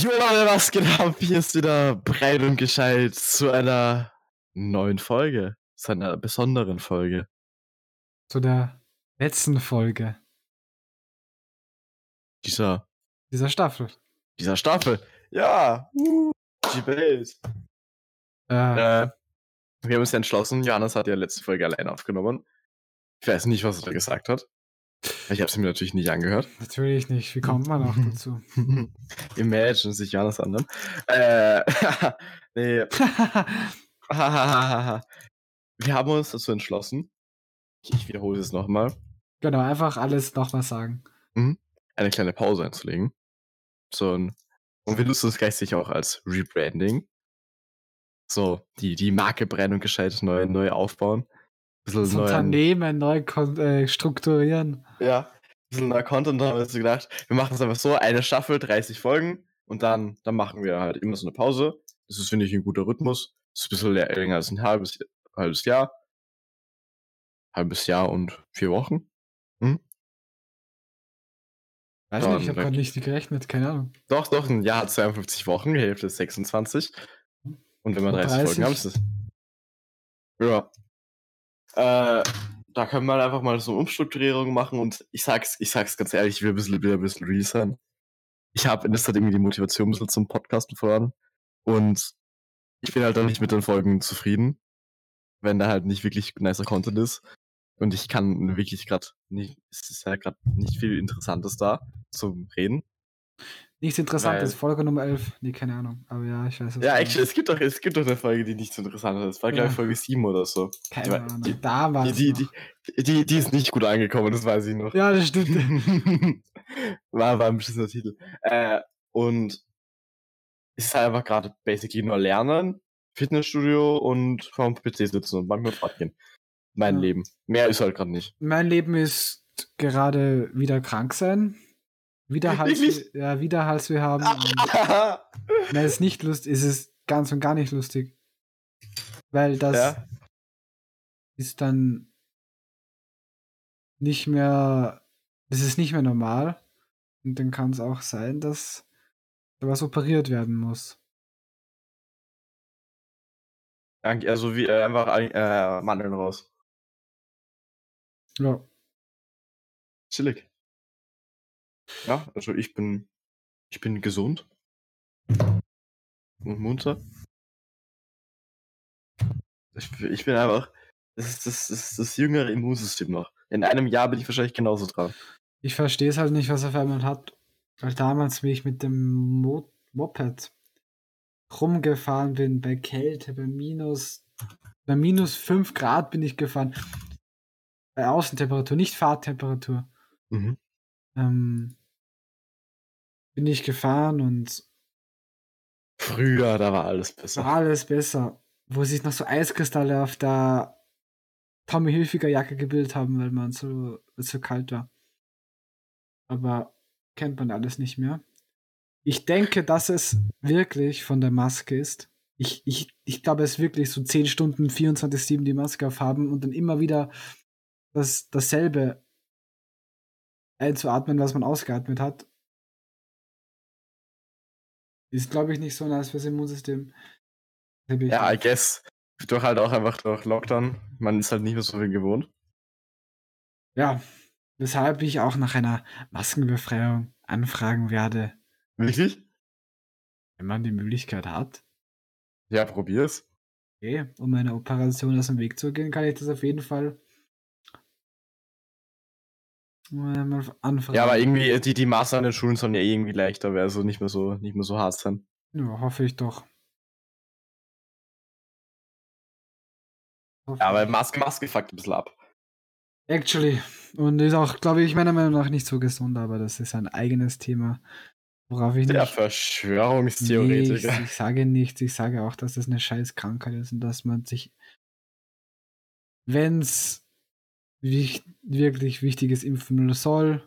Jo Leute, was geht ab? Hier ist wieder breit und gescheit zu einer neuen Folge. Zu einer besonderen Folge. Zu der letzten Folge Dieser, dieser Staffel. dieser Staffel. Ja, uh, die Welt. Äh, Äh, wir haben uns entschlossen, Johannes hat ja letzte Folge allein aufgenommen. Ich weiß nicht, was er da gesagt hat. Ich habe es mir natürlich nicht angehört. Natürlich nicht. Wie kommt man auch dazu? Imagine sich Johannes anderen. Äh, nee, wir haben uns dazu entschlossen. Ich, wiederhole es nochmal. genau, einfach alles nochmal sagen. eine kleine Pause einzulegen. So ein, und wir nutzen es sicher auch als Rebranding. So, die, die Marke brennen und gescheit neu, neu aufbauen. Das Unternehmen neu äh, strukturieren. ja, bisschen neuer Content, da haben wir uns gedacht, wir machen es einfach so, eine Staffel, 30 Folgen und dann, dann machen wir halt immer so eine Pause. Das ist, finde ich, ein guter Rhythmus. Das ist ein bisschen lä- länger als ein halbes, halbes Jahr. Halbes Jahr und vier Wochen. Weiß Dann nicht, ich habe gerade nicht gerechnet, keine Ahnung. Doch, doch, ein Jahr hat 52 Wochen, die Hälfte ist 26. Und wenn wir Und 30, Folgen 30. haben, ist das. Ja. Äh, da können wir halt einfach mal so eine Umstrukturierung machen und ich sag's, ich sag's ganz ehrlich, ich will ein bisschen, wieder ein bisschen real sein. Ich habe in der Zeit irgendwie die Motivation ein bisschen zum Podcasten verloren und ich bin halt dann nicht mit den Folgen zufrieden, wenn da halt nicht wirklich nicer Content ist. Und ich kann wirklich gerade nicht, es ist halt gerade nicht viel Interessantes da zum Reden. Nichts Interessantes, Weil- Folge Nummer 11. Nee, keine Ahnung. Aber ja, ich weiß es. Ja, actually, es gibt doch, es gibt doch eine Folge, die nicht so interessant ist. War, glaube ich, Ja. Folge 7 oder so. Keine die- Ahnung. die- Damals. Die, die, noch. die, die, die ist nicht gut angekommen, das weiß ich noch. Ja, das stimmt. war, war ein beschissener Titel. Äh, und es ist halt einfach gerade basically nur Lernen, Fitnessstudio und vom PC sitzen und manchmal Fahrt gehen. Mein Ja. Leben. Mehr ist halt gerade nicht. mein Leben ist gerade wieder krank sein. Wieder Hals, Wirklich? ja, wieder Hals wir haben. Und Nein, es ist nicht lustig, es ist ganz und gar nicht lustig. Weil das ja? ist dann nicht mehr, das ist nicht mehr normal. Und dann kann es auch sein, dass da was operiert werden muss. Also wie äh, einfach äh, Mandeln raus. Ja. Chillig. Ja, also ich bin, ich bin gesund. Und munter. Ich, bin- ich bin einfach, das ist das, das, das jüngere Immunsystem noch. In einem Jahr bin ich wahrscheinlich genauso dran. Ich verstehe es halt nicht, was auf einmal hat. Weil damals, wie ich mit dem Mo Moped rumgefahren bin, bei Kälte, bei minus, bei minus 5 Grad bin ich gefahren. Bei Außentemperatur, nicht Fahrttemperatur. Mhm. Ähm, bin ich gefahren und Früher, da war alles es besser. war alles besser. Wo sich noch so Eiskristalle auf der Tommy Hilfiger Jacke gebildet haben, weil man so, so kalt war. Aber kennt man alles nicht mehr. Ich denke, dass es wirklich von der Maske ist. Ich, ich, ich glaube, es ist wirklich so 10 Stunden 24-7 die Maske aufhaben und dann immer wieder das, dasselbe einzuatmen, was man ausgeatmet hat. Ist, glaube ich, nicht so nice fürs Immunsystem. Ja, I guess. Durch halt auch einfach durch Lockdown. Man ist halt nicht mehr so viel gewohnt. Ja, weshalb ich auch nach einer Maskenbefreiung anfragen werde, Wirklich? wenn man die Möglichkeit hat. Ja, probier's. Okay, um eine Operation aus dem Weg zu gehen, kann ich das auf jeden Fall Ja, aber irgendwie, äh, die, die Maßnahmen in den Schulen sollen ja irgendwie leichter werden, also nicht mehr so, nicht mehr so hart sein. Ja, hoffe ich doch. Hoffe Ja, aber. Maske, Maske fuckt ein bisschen ab. Actually. Und ist auch, glaube ich, meiner Meinung nach nicht so gesund, aber das ist ein eigenes Thema, worauf ich Der nicht. Nee, Verschwörungstheoretiker. ich, ich sage nichts, ich sage auch, dass das eine scheiß Krankheit ist und dass man sich, wenn es wich, wirklich wichtig ist, impfen soll.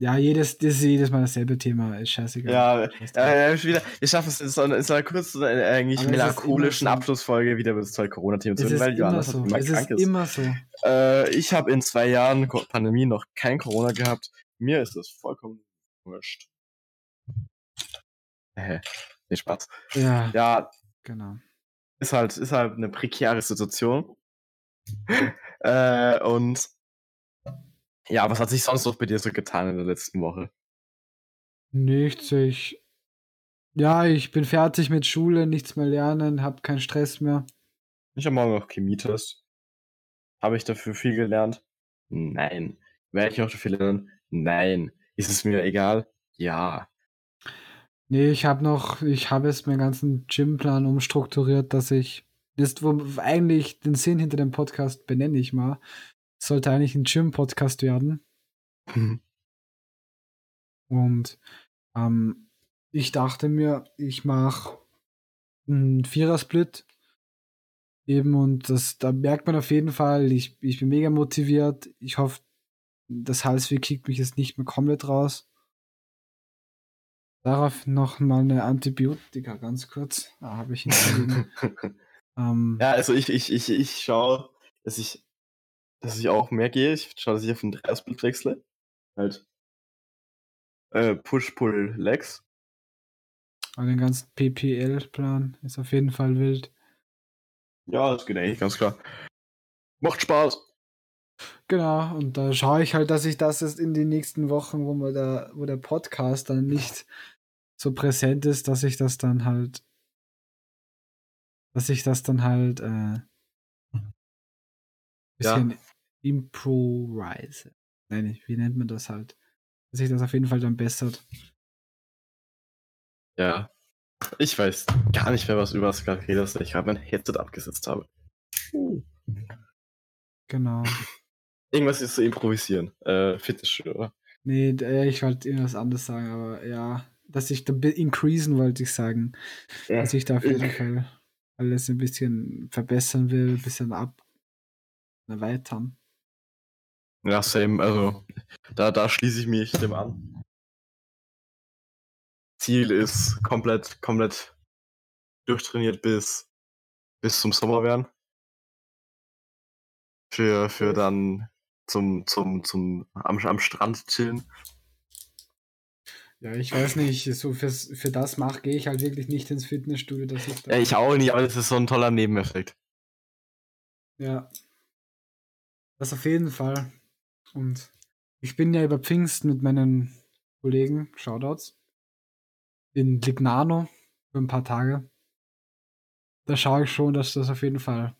Ja, jedes, das ist jedes Mal dasselbe Thema, ist scheißegal. Ja, äh, wieder, wir schaffen es in so einer, in so einer kurzen, äh, eigentlich melancholischen. Abschlussfolge wieder über das Corona-Thema zu reden, weil Johannes so. immer Es krank ist immer so. Äh, ich habe in zwei Jahren Pandemie noch kein Corona gehabt. Mir ist das vollkommen wurscht. Hä? Nee, Spaß. Ja, Ja, genau. ist halt, ist halt eine prekäre Situation. äh, und ja, was hat sich sonst noch bei dir so getan in der letzten Woche? Nichts, ich. Ja, ich bin fertig mit Schule, nichts mehr lernen, hab keinen Stress mehr. Ich habe morgen noch Chemietest. Habe ich dafür viel gelernt? Nein. Werde ich auch dafür lernen? Nein. Ist es mir egal? Ja. Nee, ich habe noch, ich habe jetzt meinen ganzen Gymplan umstrukturiert, dass ich. Das, wo eigentlich den Sinn hinter dem Podcast benenne ich mal. Sollte eigentlich ein Gym-Podcast werden. Und ähm, ich dachte mir, ich mache einen Vierer-Split. Eben, und das, da merkt man auf jeden Fall, ich, ich bin mega motiviert. Ich hoffe, das Halsweh kickt mich jetzt nicht mehr komplett raus. Darauf noch mal eine Antibiotika, ganz kurz. Da habe ich ihn. ähm, ja, also ich, ich, ich, ich schaue, dass ich, dass ich auch mehr gehe. Ich schaue, dass ich auf den Dreisplit wechsle. Halt. Äh, Push-Pull-Legs. Aber den ganzen PPL-Plan ist auf jeden Fall wild. Ja, das geht eigentlich ganz klar. Macht Spaß. Genau, und da schaue ich halt, dass ich das jetzt in den nächsten Wochen, wo, man da, wo der Podcast dann nicht so präsent ist, dass ich das dann halt, dass ich das dann halt äh, bisschen Ja. improvise. Nein, wie nennt man das halt? Dass sich das auf jeden Fall dann bessert. Ja. Ich weiß gar nicht mehr, was über das gerade redest, weil ich gerade mein Headset abgesetzt habe. Genau. Irgendwas ist zu improvisieren. Äh, Fitnessstudio, oder? Nee, äh, ich wollte irgendwas anderes sagen, aber ja, dass ich da increasen wollte ich sagen. Ja. dass ich da auf jeden Fall alles ein bisschen verbessern will, ein bisschen ab erweitern. Ja, same. Also, da, da schließe ich mich dem an. Ziel ist komplett, komplett durchtrainiert bis, bis zum Sommer werden. Für, für dann zum, zum, zum, am, am Strand chillen. Ja, ich weiß nicht, so fürs, für das mach gehe ich halt wirklich nicht ins Fitnessstudio, dass ich da. Ja, ich auch nicht, aber das ist so ein toller Nebeneffekt. Ja. Das auf jeden Fall. Und ich bin ja über Pfingsten mit meinen Kollegen, Shoutouts, in Lignano für ein paar Tage. Da schaue ich schon, dass das auf jeden Fall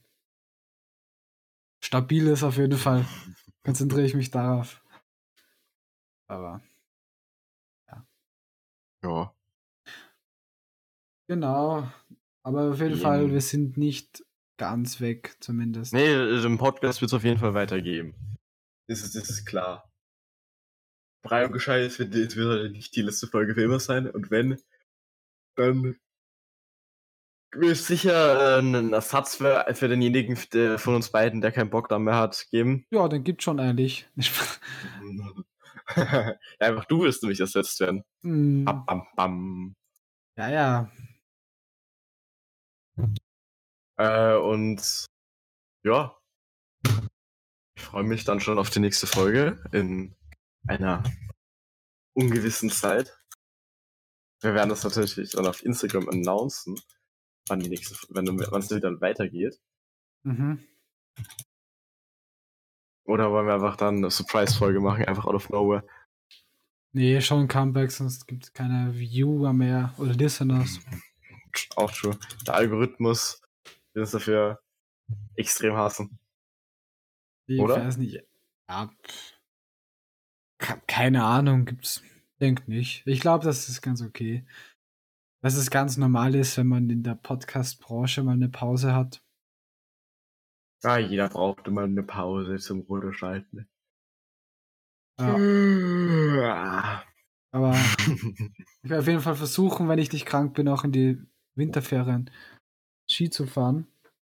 stabil ist, auf jeden Fall. Konzentriere ich mich darauf. Aber Ja. genau. Aber auf jeden Ähm. Fall, wir sind nicht ganz weg, zumindest. Nee, im Podcast wird es auf jeden Fall weitergeben. Das ist, das ist klar. Brei und gescheit, es wird, wird nicht die letzte Folge für immer sein. Und wenn, dann wird es sicher äh, einen Ersatz für, für denjenigen der, von uns beiden, der keinen Bock da mehr hat, geben. Ja, den gibt schon eigentlich. ja, einfach du wirst nämlich ersetzt werden. Hm, Bam, bam, bam. ja, ja. Äh, und ja, ich freue mich dann schon auf die nächste Folge in einer ungewissen Zeit. Wir werden das natürlich dann auf Instagram announcen, wann die nächste, wenn wann es dann weitergeht. Mhm. Oder wollen wir einfach dann eine Surprise-Folge machen, einfach out of nowhere. Nee, schon Comeback, sonst gibt es keine Viewer mehr oder Listeners. Auch true. Der Algorithmus wird uns dafür extrem hassen. Ich Oder? weiß nicht. Ja, keine Ahnung, gibt's. Denk nicht. Ich glaube, das ist ganz okay. Dass es ganz normal ist, wenn man in der Podcast-Branche mal eine Pause hat. Ja, jeder braucht immer eine Pause zum Runterschalten. Ja, aber ich werde auf jeden Fall versuchen, wenn ich nicht krank bin, auch in die Winterferien Ski zu fahren.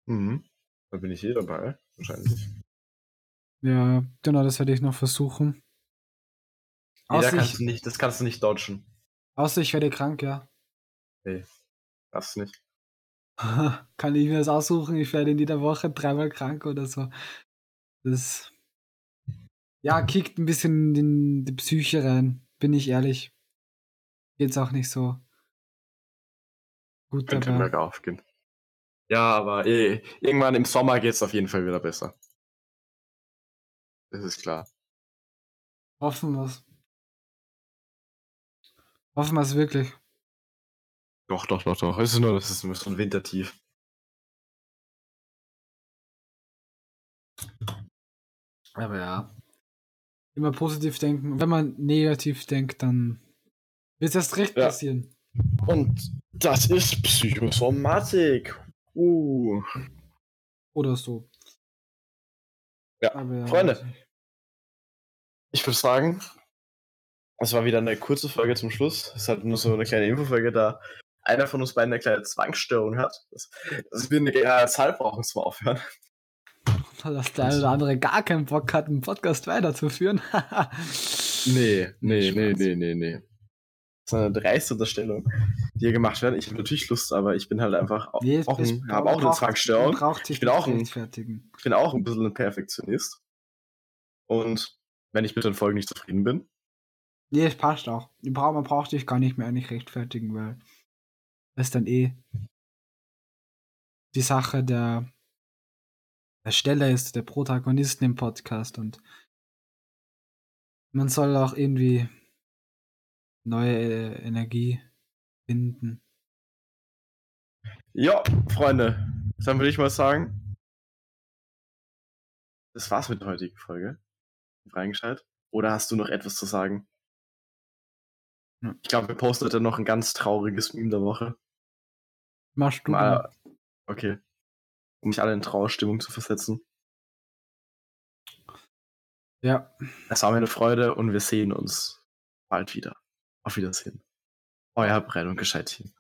mhm. Da bin ich hier dabei, wahrscheinlich. Ja, genau, das werde ich noch versuchen. Nee, da kannst ich, du nicht, das kannst du nicht dodgen. außer ich werde krank, ja. Das nicht. Kann ich mir das aussuchen? Ich werde in jeder Woche dreimal krank oder so. Das ja, kickt ein bisschen in die Psyche rein, bin ich ehrlich. geht's auch nicht so gut Könnte dabei. bergauf gehen. Ja, aber eh, irgendwann im Sommer geht's auf jeden Fall wieder besser. Das ist klar. Hoffen wir's. Hoffen wir's wirklich. Doch, doch, doch, doch. Es ist nur, das ist nur so ein Wintertief. Aber ja. Immer positiv denken. Und wenn man negativ denkt, dann wird's erst recht Ja. passieren. Und das ist Psychosomatik. Uh. Oder so. Ja, Aber ja, Freunde. Ich würde sagen, es war wieder eine kurze Folge zum Schluss. Es ist halt nur so eine kleine Infofolge, da einer von uns beiden eine kleine Zwangsstörung hat. Dass, dass wir eine äh, Zahl brauchen zum Aufhören. Dass der eine oder andere gar keinen Bock hat, einen Podcast weiterzuführen. Nee, nee, nee, nee, nee, nee. Das ist eine dreiste Unterstellung, die hier gemacht werden. Ich habe natürlich Lust, aber ich bin halt einfach auch, Nee, auch, ein, auch eine Zwangsstörung. Ich bin auch ein-. Ich bin auch ein bisschen ein Perfektionist. Und wenn ich mit den Folgen nicht zufrieden bin, Nee, es passt auch. Man braucht sich gar nicht mehr eigentlich rechtfertigen, weil ist dann eh die Sache der Ersteller ist, der Protagonisten im Podcast und man soll auch irgendwie neue äh, Energie finden. ja, Freunde, dann würde ich mal sagen, das war's mit der heutigen Folge. Reingeschaltet. Oder hast du noch etwas zu sagen? Ich glaube, wir posten heute noch ein ganz trauriges Meme der Woche. Machst du Um mal. alle, okay. Um mich alle in Trauerstimmung zu versetzen. Ja, Es war mir eine Freude und wir sehen uns bald wieder. Auf Wiedersehen. Euer Brett und Gescheit Team.